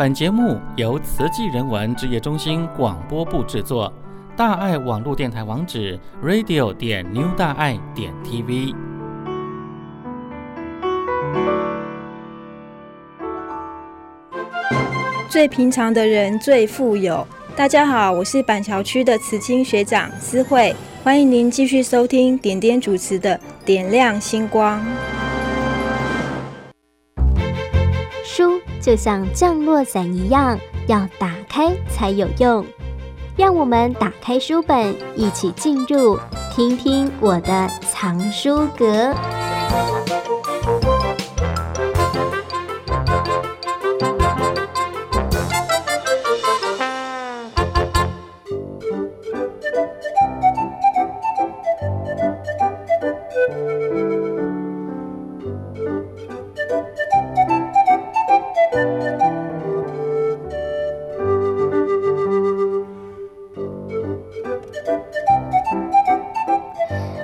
本节目由慈济人文职业中心广播部制作。大爱网络电台网址：radio 点 new 大爱点 tv。最平常的人最富有。大家好，我是板桥区的慈青学长思慧，欢迎您继续收听点点主持的《点亮星光》。就像降落伞一样，要打开才有用。让我们打开书本，一起进入，听听我的藏书阁。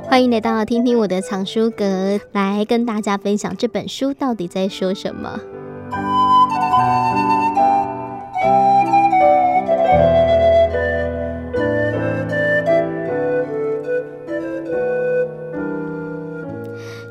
欢迎来到听听我的藏书阁，来跟大家分享这本书到底在说什么。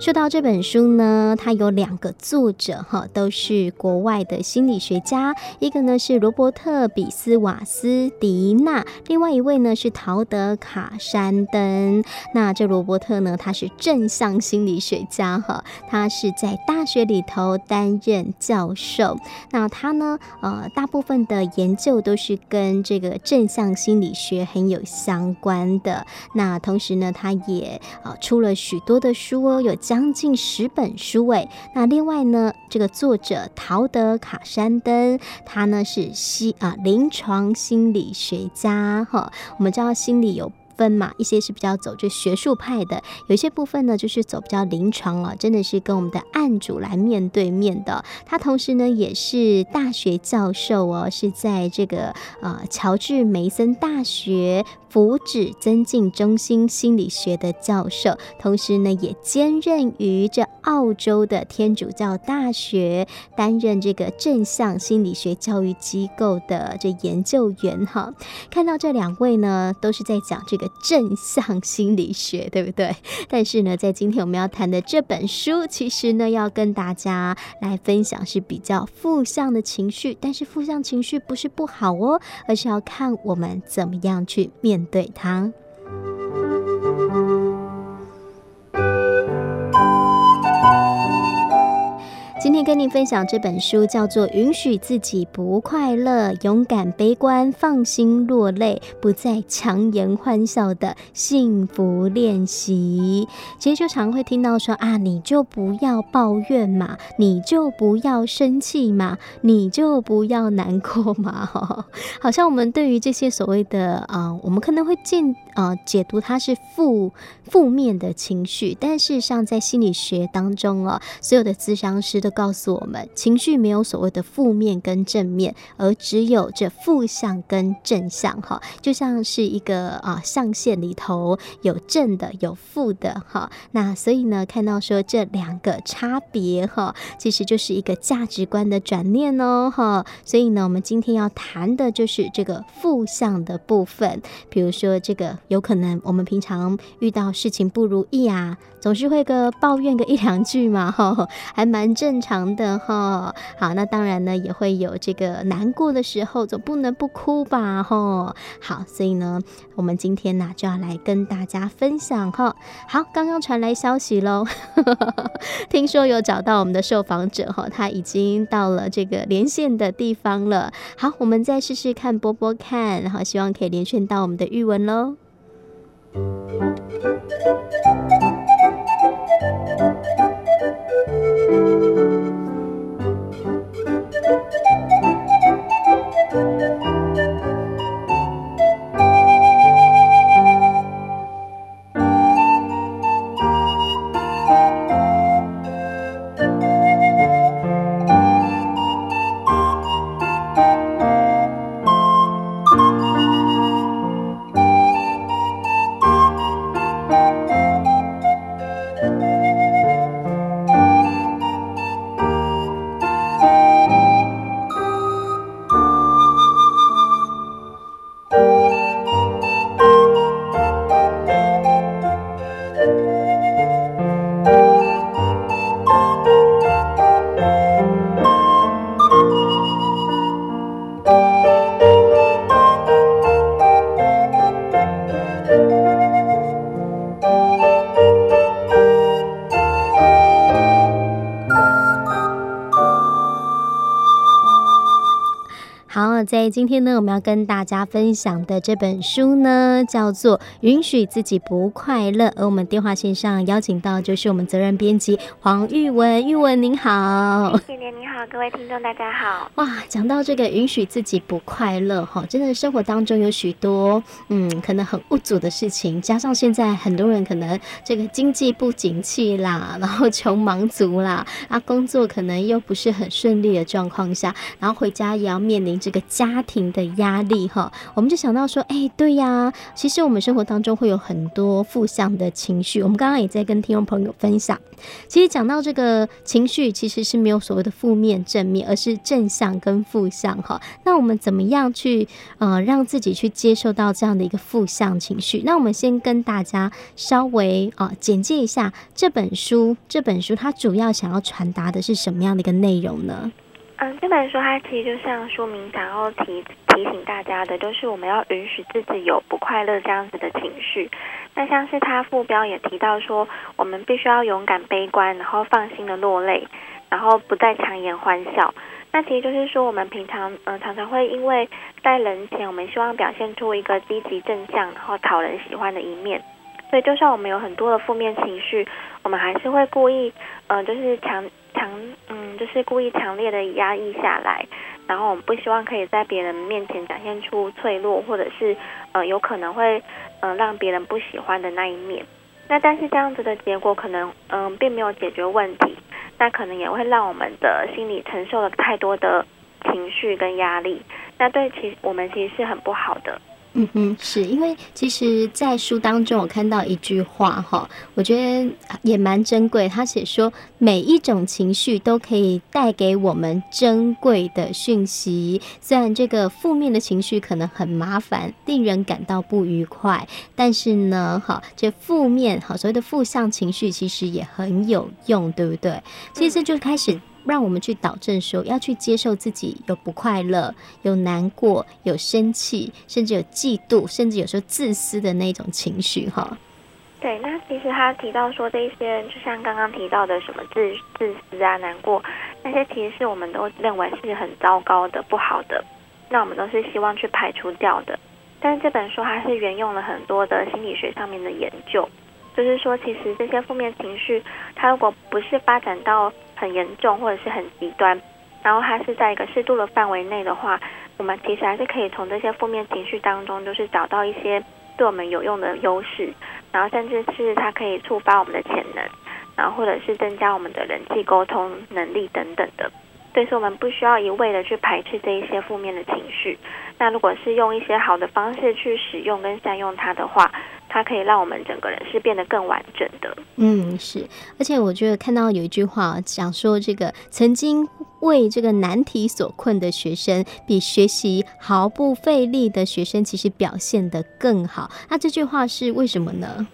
说到这本书呢，它有两个作者哈，都是国外的心理学家，一个呢是罗伯特·比斯瓦斯迪纳，另外一位呢是陶德·卡山登。那这罗伯特呢，他是正向心理学家哈，他是在大学里头担任教授。那他呢，呃，大部分的研究都是跟这个正向心理学很有相关的。那同时呢，他也呃出了许多的书哦，有教。将近十本书诶，那另外呢，这个作者陶德卡山登，他呢是心啊临床心理学家哈。我们知道心理有分嘛，一些是比较走这学术派的，有一些部分呢就是走比较临床啊，真的是跟我们的案主来面对面的。他同时呢也是大学教授哦，是在这个呃乔治梅森大学。福祉增进中心心理学的教授，同时呢也兼任于这澳洲的天主教大学，担任这个正向心理学教育机构的这研究员哈。看到这两位呢，都是在讲这个正向心理学，对不对？但是呢，在今天我们要谈的这本书，其实呢要跟大家来分享是比较负向的情绪，但是负向情绪不是不好哦，而是要看我们怎么样去面对。它今天跟你分享这本书，叫做《允许自己不快乐，勇敢悲观，放心落泪，不再强颜欢笑的幸福练习》。其实就常会听到说啊，你就不要抱怨嘛，你就不要生气嘛，你就不要难过嘛。好像我们对于这些所谓的啊、我们可能会进啊、呃、解读它是负负面的情绪，但事实上在心理学当中哦，所有的咨商师都告诉我们，情绪没有所谓的负面跟正面，而只有这负向跟正向哈，就像是一个啊象限里头有正的有负的哈。那所以呢，看到说这两个差别哈，其实就是一个价值观的转念哦哈。所以呢，我们今天要谈的就是这个负向的部分，比如说这个有可能我们平常遇到事情不如意啊，总是会个抱怨个一两句嘛 哈，还蛮正常。的哈，好，那当然呢，也会有这个难过的时候，总不能不哭吧哈。好，所以呢，我们今天呢就要来跟大家分享哈。好，刚刚传来消息喽，听说有找到我们的受访者哈，他已经到了这个连线的地方了。好，我们再试试看播播看，然后希望可以连线到我们的玉文喽。Thank you. 在今天呢，我们要跟大家分享的这本书呢，叫做《允许自己不快乐》。而我们电话线上邀请到就是我们责任编辑黄玉文，玉文您好，好，各位听众大家好。哇，讲到这个允许自己不快乐哈，真的生活当中有许多嗯，可能很无助的事情，加上现在很多人可能这个经济不景气啦，然后穷忙族啦，啊，工作可能又不是很顺利的状况下，然后回家也要面临。这个家庭的压力哈，我们就想到说，哎，对呀，其实我们生活当中会有很多负向的情绪。我们刚刚也在跟听众朋友分享，其实讲到这个情绪，其实是没有所谓的负面面正面，而是正向跟负向哈。那我们怎么样去呃让自己去接受到这样的一个负向情绪？那我们先跟大家稍微啊、简介一下这本书。这本书它主要想要传达的是什么样的一个内容呢？嗯，这本书它其实就像书名想要提提醒大家的，就是我们要允许自己有不快乐这样子的情绪。那像是它副标也提到说，我们必须要勇敢悲观，然后放心的落泪，然后不再强颜欢笑。那其实就是说，我们平常嗯、常常会因为在人前，我们希望表现出一个积极正向，然后讨人喜欢的一面。所以就算我们有很多的负面情绪，我们还是会故意嗯、就是强。强嗯，就是故意强烈的压抑下来，然后我们不希望可以在别人面前展现出脆弱，或者是呃有可能会嗯、呃、让别人不喜欢的那一面。那但是这样子的结果可能嗯、并没有解决问题，那可能也会让我们的心理承受了太多的情绪跟压力，那对其我们其实是很不好的。嗯哼，是因为其实，在书当中我看到一句话哈，我觉得也蛮珍贵。他写说，每一种情绪都可以带给我们珍贵的讯息。虽然这个负面的情绪可能很麻烦，令人感到不愉快，但是呢，哈，这负面哈所谓的负向情绪其实也很有用，对不对？其实就开始。让我们去导正说，要去接受自己有不快乐、有难过、有生气，甚至有嫉妒，甚至有时候自私的那种情绪，哈。对，那其实他提到说，这一些就像刚刚提到的什么自自私啊、难过，那些其实我们都认为是很糟糕的、不好的，那我们都是希望去排除掉的。但是这本书它是沿用了很多的心理学上面的研究，就是说，其实这些负面情绪，它如果不是发展到很严重或者是很极端，然后它是在一个适度的范围内的话，我们其实还是可以从这些负面情绪当中，就是找到一些对我们有用的优势，然后甚至是它可以触发我们的潜能，然后或者是增加我们的人际沟通能力等等的。所以说，我们不需要一味的去排斥这一些负面的情绪。那如果是用一些好的方式去使用跟善用它的话，它可以让我们整个人是变得更完整的。嗯，是。而且我觉得看到有一句话讲说，这个曾经为这个难题所困的学生，比学习毫不费力的学生，其实表现得更好。那这句话是为什么呢？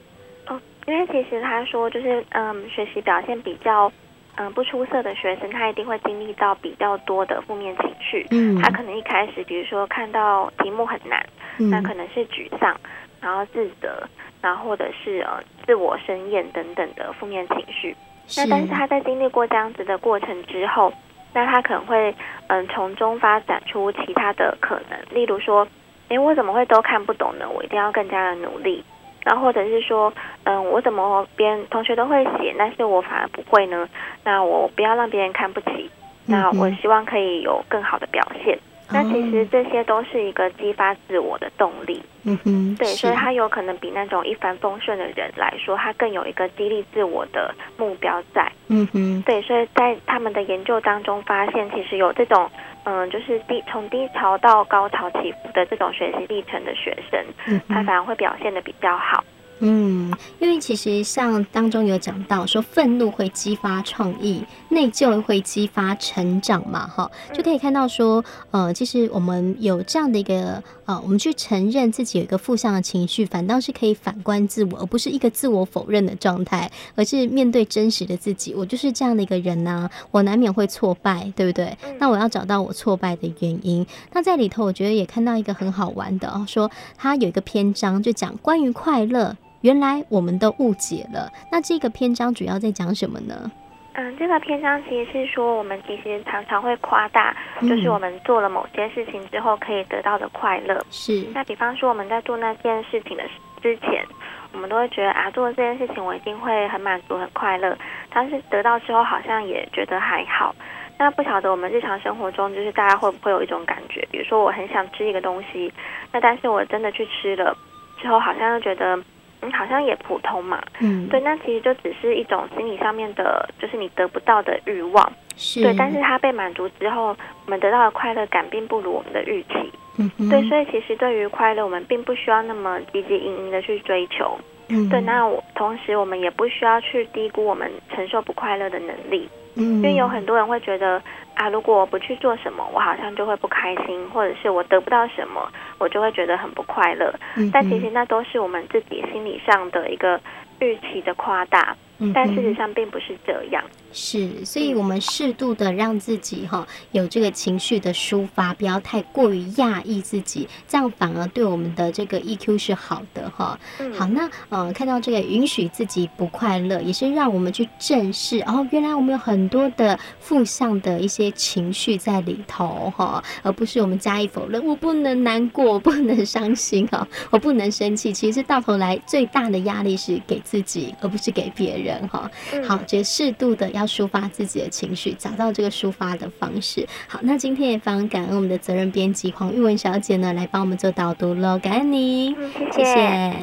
哦，因为其实他说，就是嗯，学习表现比较。嗯，不出色的学生，他一定会经历到比较多的负面情绪。嗯，他可能一开始，比如说看到题目很难，嗯、那可能是沮丧，然后自责，然后或者是呃自我生厌等等的负面情绪。那但是他在经历过这样子的过程之后，那他可能会嗯从中发展出其他的可能，例如说，诶，我怎么会都看不懂呢？我一定要更加的努力。然后或者是说，嗯，我怎么别人同学都会写，但是我反而不会呢？那我不要让别人看不起，那我希望可以有更好的表现。那其实这些都是一个激发自我的动力。嗯哼，对，所以他有可能比那种一帆风顺的人来说，他更有一个激励自我的目标在。嗯哼，对，所以在他们的研究当中发现，其实有这种嗯，就是低从低潮到高潮起伏的这种学习历程的学生，他反而会表现的比较好。嗯，因为其实像当中有讲到说，愤怒会激发创意，内疚会激发成长嘛，哈，就可以看到说，呃，其实我们有这样的一个，呃，我们去承认自己有一个负向的情绪，反倒是可以反观自我，而不是一个自我否认的状态，而是面对真实的自己，我就是这样的一个人呐、啊，我难免会挫败，对不对？那我要找到我挫败的原因。那在里头，我觉得也看到一个很好玩的哦，说他有一个篇章就讲关于快乐。原来我们都误解了。那这个篇章主要在讲什么呢？嗯，这个篇章其实是说，我们其实常常会夸大，就是我们做了某些事情之后可以得到的快乐。是。那比方说，我们在做那件事情的之前，我们都会觉得啊，做了这件事情我一定会很满足、很快乐。但是得到之后，好像也觉得还好。那不晓得我们日常生活中，就是大家会不会有一种感觉，比如说我很想吃一个东西，那但是我真的去吃了之后，好像又觉得嗯，好像也普通嘛。嗯，对，那其实就只是一种心理上面的，就是你得不到的欲望。是。对，但是它被满足之后，我们得到的快乐感并不如我们的预期。嗯哼。对，所以其实对于快乐，我们并不需要那么汲汲营营的去追求。嗯。对，那我同时我们也不需要去低估我们承受不快乐的能力。嗯，因为有很多人会觉得啊，如果我不去做什么，我好像就会不开心，或者是我得不到什么，我就会觉得很不快乐。嗯，但其实那都是我们自己心理上的一个预期的夸大。但事实上并不是这样，是，所以我们适度的让自己哈有这个情绪的抒发，不要太过于压抑自己，这样反而对我们的这个 EQ 是好的哈。好，那呃看到这个允许自己不快乐，也是让我们去正视哦，原来我们有很多的负向的一些情绪在里头哈，而不是我们加以否认，我不能难过，我不能伤心哈，我不能生气。其实到头来最大的压力是给自己，而不是给别人。哈，好，这适度的要要抒发自己的情绪，找到这个抒发的方式。好，那今天也非常感恩我们的责任编辑黄玉文小姐呢，来帮我们做导读喽。感恩你，谢谢。